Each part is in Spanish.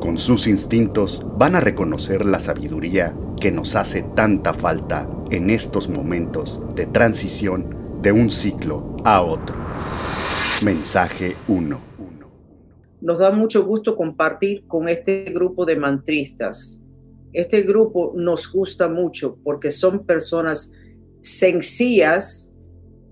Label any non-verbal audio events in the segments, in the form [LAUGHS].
con sus instintos van a reconocer la sabiduría que nos hace tanta falta en estos momentos de transición de un ciclo a otro. Mensaje 1. Nos da mucho gusto compartir con este grupo de mantristas. Este grupo nos gusta mucho porque son personas sencillas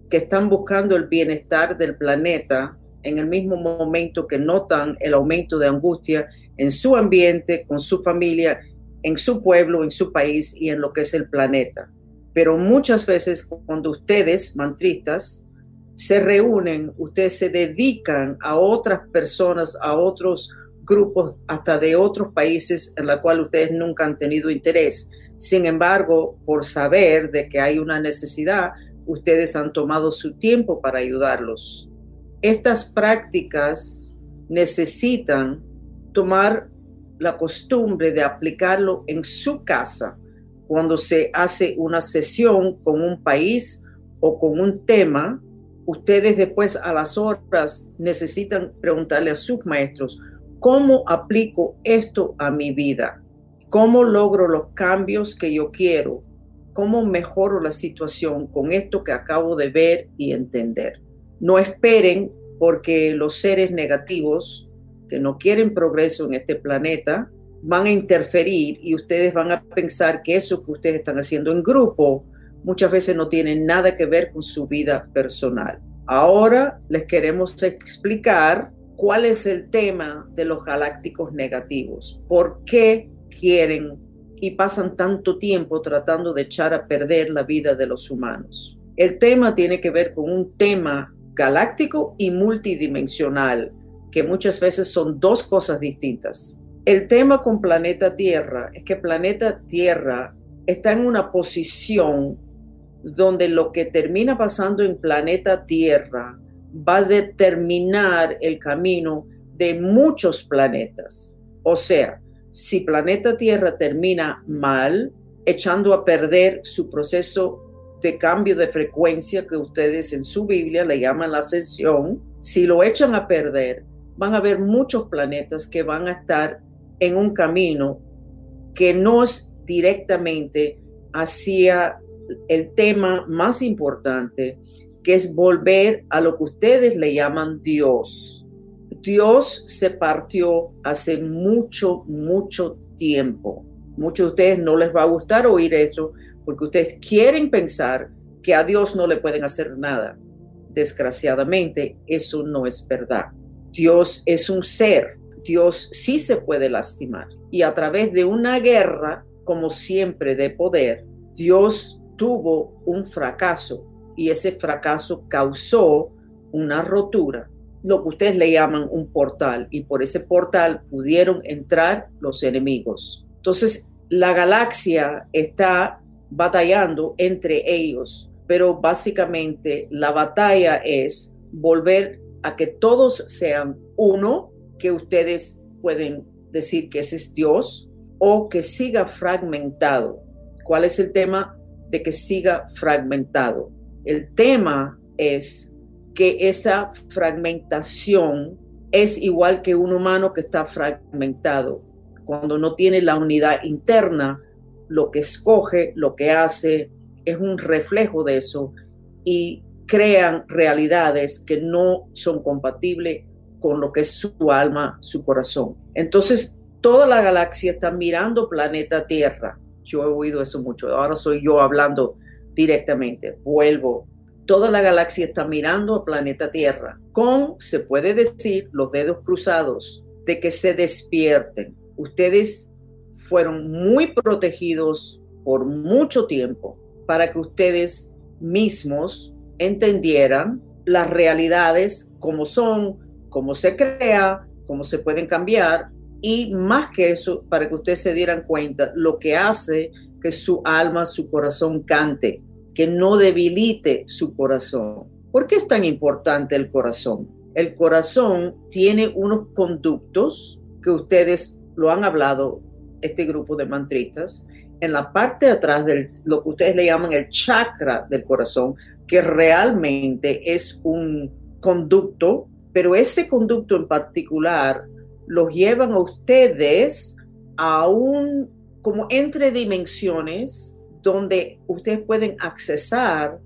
que están buscando el bienestar del planeta en el mismo momento que notan el aumento de angustia en su ambiente, con su familia, en su pueblo, en su país y en lo que es el planeta. Pero muchas veces cuando ustedes, mantristas, se reúnen, ustedes se dedican a otras personas, a otros grupos, hasta de otros países en la cual ustedes nunca han tenido interés. Sin embargo, por saber de que hay una necesidad, ustedes han tomado su tiempo para ayudarlos. Estas prácticas necesitan tomar la costumbre de aplicarlo en su casa cuando se hace una sesión con un país o con un tema. Ustedes después a las horas necesitan preguntarle a sus maestros, ¿cómo aplico esto a mi vida? ¿Cómo logro los cambios que yo quiero? ¿Cómo mejoro la situación con esto que acabo de ver y entender? No esperen porque los seres negativos que no quieren progreso en este planeta van a interferir y ustedes van a pensar que eso que ustedes están haciendo en grupo muchas veces no tiene nada que ver con su vida personal. Ahora les queremos explicar cuál es el tema de los galácticos negativos, por qué quieren y pasan tanto tiempo tratando de echar a perder la vida de los humanos. El tema tiene que ver con un tema galáctico y multidimensional que muchas veces son dos cosas distintas. El tema con planeta Tierra es que planeta Tierra está en una posición donde lo que termina pasando en planeta Tierra va a determinar el camino de muchos planetas. O sea, si planeta Tierra termina mal, echando a perder su proceso de cambio de frecuencia que ustedes en su Biblia le llaman la ascensión, si lo echan a perder, van a haber muchos planetas que van a estar en un camino que no es directamente hacia el tema más importante, que es volver a lo que ustedes le llaman Dios. Dios se partió hace mucho, mucho tiempo. Muchos de ustedes no les va a gustar oír eso porque ustedes quieren pensar que a Dios no le pueden hacer nada. Desgraciadamente, eso no es verdad. Dios es un ser, Dios sí se puede lastimar. Y a través de una guerra, como siempre, de poder, Dios tuvo un fracaso y ese fracaso causó una rotura, lo que ustedes le llaman un portal, y por ese portal pudieron entrar los enemigos. Entonces, la galaxia está batallando entre ellos, pero básicamente la batalla es volver a que todos sean uno, que ustedes pueden decir que ese es Dios, o que siga fragmentado. ¿Cuál es el tema de que siga fragmentado? El tema es que esa fragmentación es igual que un humano que está fragmentado. Cuando no tiene la unidad interna, lo que escoge, lo que hace, es un reflejo de eso. Y crean realidades que no son compatibles con lo que es su alma, su corazón. Entonces, toda la galaxia está mirando planeta Tierra. Yo he oído eso mucho. Ahora soy yo hablando directamente. Vuelvo. Toda la galaxia está mirando a planeta Tierra con, se puede decir, los dedos cruzados de que se despierten. Ustedes fueron muy protegidos por mucho tiempo para que ustedes mismos entendieran las realidades como son, cómo se crea, cómo se pueden cambiar y más que eso, para que ustedes se dieran cuenta, lo que hace que su alma, su corazón cante, que no debilite su corazón. ¿Por qué es tan importante el corazón? El corazón tiene unos conductos que ustedes lo han hablado, este grupo de mantristas, en la parte de atrás de lo que ustedes le llaman el chakra del corazón, que realmente es un conducto, pero ese conducto en particular los llevan a ustedes a un, como entre dimensiones, donde ustedes pueden accesar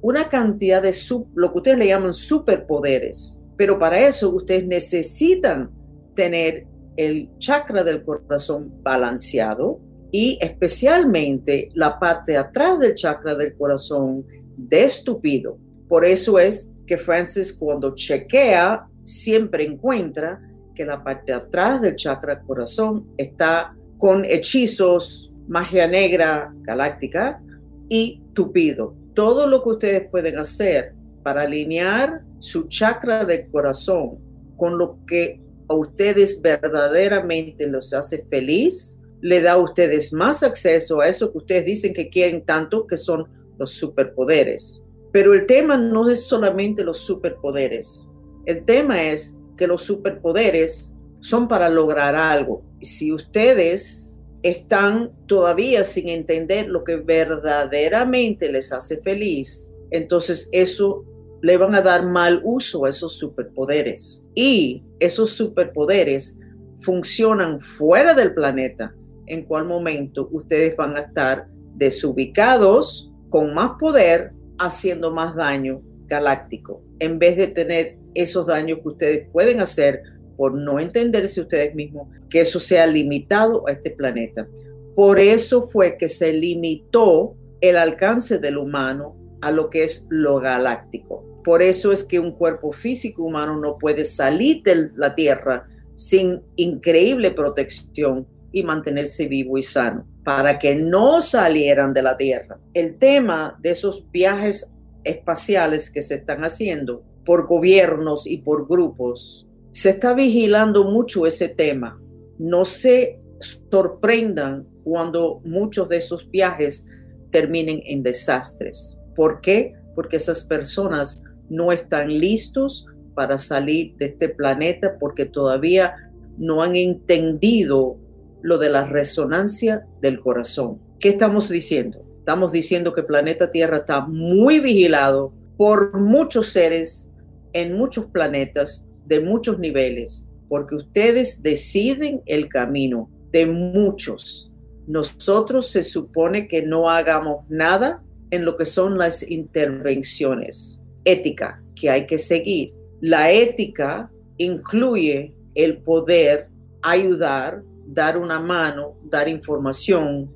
una cantidad de sub, lo que ustedes le llaman superpoderes. Pero para eso ustedes necesitan tener el chakra del corazón balanceado y especialmente la parte atrás del chakra del corazón destupido. Por eso es que Francis cuando chequea siempre encuentra que la parte de atrás del chakra corazón está con hechizos, magia negra galáctica y tupido. Todo lo que ustedes pueden hacer para alinear su chakra del corazón con lo que a ustedes verdaderamente los hace feliz, le da a ustedes más acceso a eso que ustedes dicen que quieren tanto, que son los superpoderes. Pero el tema no es solamente los superpoderes. El tema es que los superpoderes son para lograr algo. Si ustedes están todavía sin entender lo que verdaderamente les hace feliz, entonces eso le van a dar mal uso a esos superpoderes. Y esos superpoderes funcionan fuera del planeta, en cual momento ustedes van a estar desubicados con más poder, haciendo más daño galáctico, en vez de tener esos daños que ustedes pueden hacer por no entenderse ustedes mismos, que eso sea limitado a este planeta. Por eso fue que se limitó el alcance del humano a lo que es lo galáctico. Por eso es que un cuerpo físico humano no puede salir de la Tierra sin increíble protección y mantenerse vivo y sano, para que no salieran de la Tierra. El tema de esos viajes espaciales que se están haciendo por gobiernos y por grupos. Se está vigilando mucho ese tema. No se sorprendan cuando muchos de esos viajes terminen en desastres. ¿Por qué? Porque esas personas no están listos para salir de este planeta porque todavía no han entendido lo de la resonancia del corazón. ¿Qué estamos diciendo? Estamos diciendo que el planeta Tierra está muy vigilado por muchos seres en muchos planetas de muchos niveles, porque ustedes deciden el camino de muchos. Nosotros se supone que no hagamos nada en lo que son las intervenciones ética que hay que seguir. La ética incluye el poder ayudar, dar una mano, dar información,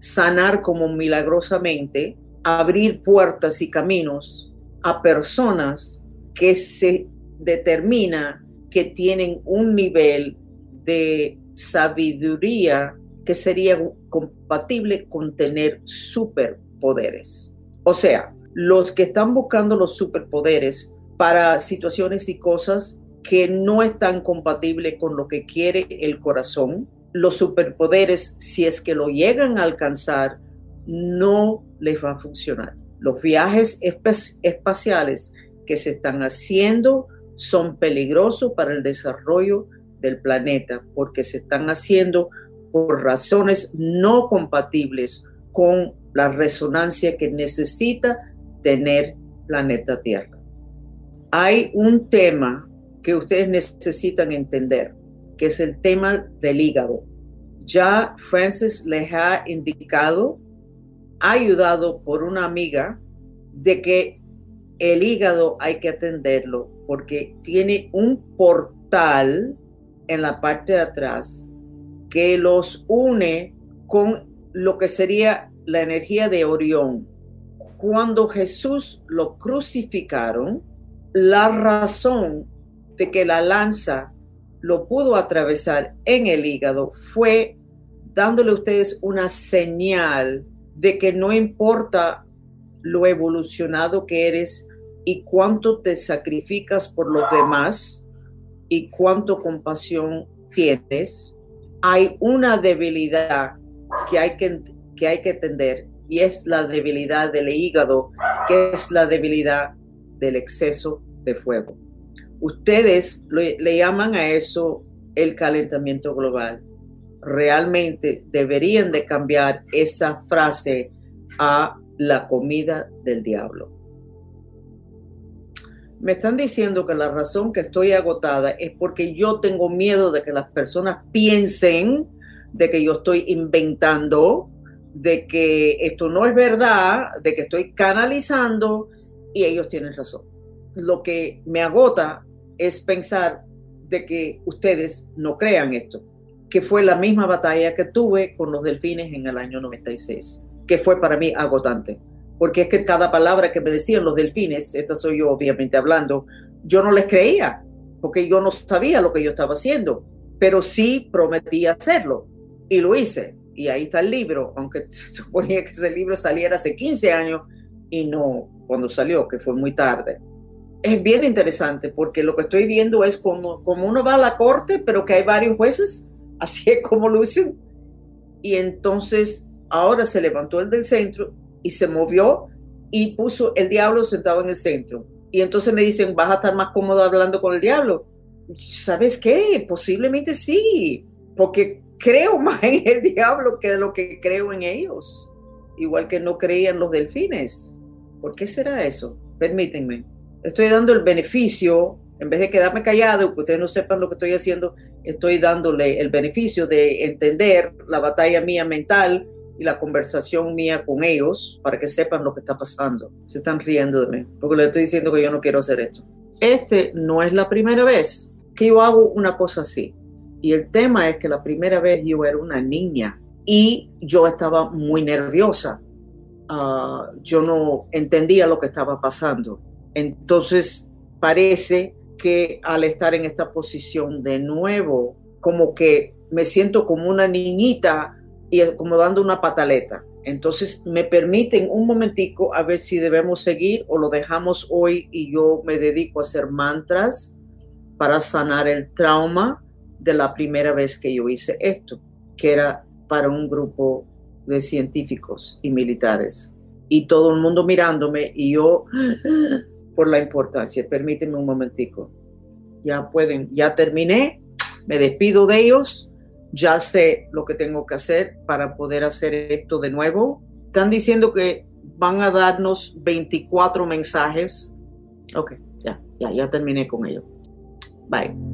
sanar como milagrosamente, abrir puertas y caminos a personas que se determina que tienen un nivel de sabiduría que sería compatible con tener superpoderes. O sea, los que están buscando los superpoderes para situaciones y cosas que no están compatibles con lo que quiere el corazón, los superpoderes, si es que lo llegan a alcanzar, no les va a funcionar. Los viajes espaciales que se están haciendo son peligrosos para el desarrollo del planeta porque se están haciendo por razones no compatibles con la resonancia que necesita tener planeta Tierra. Hay un tema que ustedes necesitan entender, que es el tema del hígado. Ya Francis les ha indicado, ayudado por una amiga, de que el hígado hay que atenderlo porque tiene un portal en la parte de atrás que los une con lo que sería la energía de Orión. Cuando Jesús lo crucificaron, la razón de que la lanza lo pudo atravesar en el hígado fue dándole a ustedes una señal de que no importa lo evolucionado que eres, y cuánto te sacrificas por los demás y cuánto compasión tienes, hay una debilidad que hay que, que hay que entender y es la debilidad del hígado, que es la debilidad del exceso de fuego. Ustedes le llaman a eso el calentamiento global. Realmente deberían de cambiar esa frase a la comida del diablo. Me están diciendo que la razón que estoy agotada es porque yo tengo miedo de que las personas piensen de que yo estoy inventando, de que esto no es verdad, de que estoy canalizando y ellos tienen razón. Lo que me agota es pensar de que ustedes no crean esto, que fue la misma batalla que tuve con los delfines en el año 96, que fue para mí agotante, porque es que cada palabra que me decían los delfines, esta soy yo obviamente hablando, yo no les creía, porque yo no sabía lo que yo estaba haciendo, pero sí prometí hacerlo y lo hice. Y ahí está el libro, aunque [LAUGHS] suponía que ese libro saliera hace 15 años y no cuando salió, que fue muy tarde es bien interesante porque lo que estoy viendo es como, como uno va a la corte, pero que hay varios jueces, [LAUGHS] así es como lo dicen. Y entonces ahora se levantó el del centro y se movió y puso el diablo sentado en el centro. Y entonces me dicen, vas a estar más cómodo hablando con el diablo. ¿Sabes qué? Posiblemente sí, porque creo [LAUGHS] más en el diablo que de lo que creo en ellos. Igual que no creían los delfines. ¿Por qué será eso? Permítanme estoy dando el beneficio, en vez de quedarme callado, que ustedes no sepan lo que estoy haciendo, estoy dándole el beneficio de entender la batalla mía mental y la conversación mía con ellos para que sepan lo que está pasando. Se están riendo de mí, porque les estoy diciendo que yo no quiero hacer esto. Este no es la primera vez que yo hago una cosa así. Y el tema es que la primera vez yo era una niña y yo estaba muy nerviosa. Ah, yo no entendía lo que estaba pasando entonces, parece que al estar en esta posición de nuevo, como que me siento como una niñita y como dando una pataleta. Entonces me permiten un momentico a ver si debemos seguir o lo dejamos hoy y yo me dedico a hacer mantras para sanar el trauma de la primera vez que yo hice esto, que era para un grupo de científicos y militares. Y todo el mundo mirándome y yo por la importancia. Permíteme un momentico. Ya pueden, ya terminé, me despido de ellos, ya sé lo que tengo que hacer para poder hacer esto de nuevo. Están diciendo que van a darnos 24 mensajes. Ok, ya, ya, ya terminé con ello. Bye.